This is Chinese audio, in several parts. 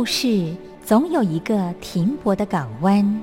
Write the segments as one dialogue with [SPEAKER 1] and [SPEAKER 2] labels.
[SPEAKER 1] 故事总有一个停泊的港湾。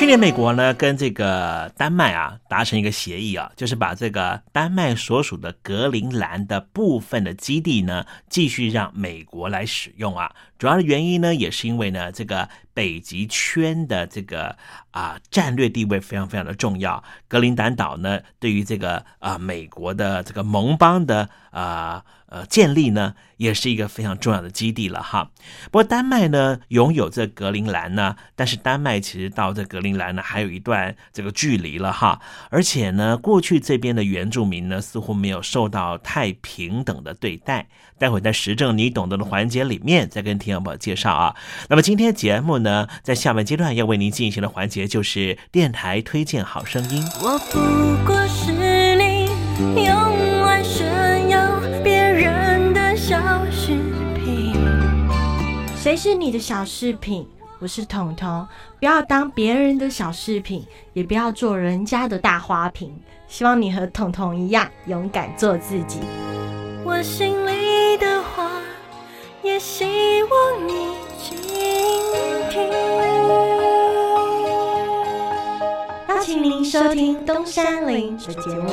[SPEAKER 2] 去年美国呢跟这个丹麦啊达成一个协议啊，就是把这个丹麦所属的格陵兰的部分的基地呢继续让美国来使用啊。主要的原因呢也是因为呢这个北极圈的这个啊战略地位非常非常的重要。格陵兰岛呢对于这个啊美国的这个盟邦的啊呃建立呢也是一个非常重要的基地了哈。不过丹麦呢拥有这格陵兰呢，但是丹麦其实到这格陵兰呢还有一段这个距离了哈。而且呢过去这边的原住民呢似乎没有受到太平等的对待。待会在时政你懂得的环节里面再跟听众朋友介绍啊。那么今天节目呢在下半阶段要为您进行的环节就是电台推荐好声音。
[SPEAKER 3] 我不过是你用来炫耀别人的小饰品。
[SPEAKER 4] 谁是你的小饰品？我是彤彤，不要当别人的小饰品，也不要做人家的大花瓶。希望你和彤彤一样勇敢做自己。
[SPEAKER 3] 我心里也希望你倾听。
[SPEAKER 4] 邀请您收听东山林的节目。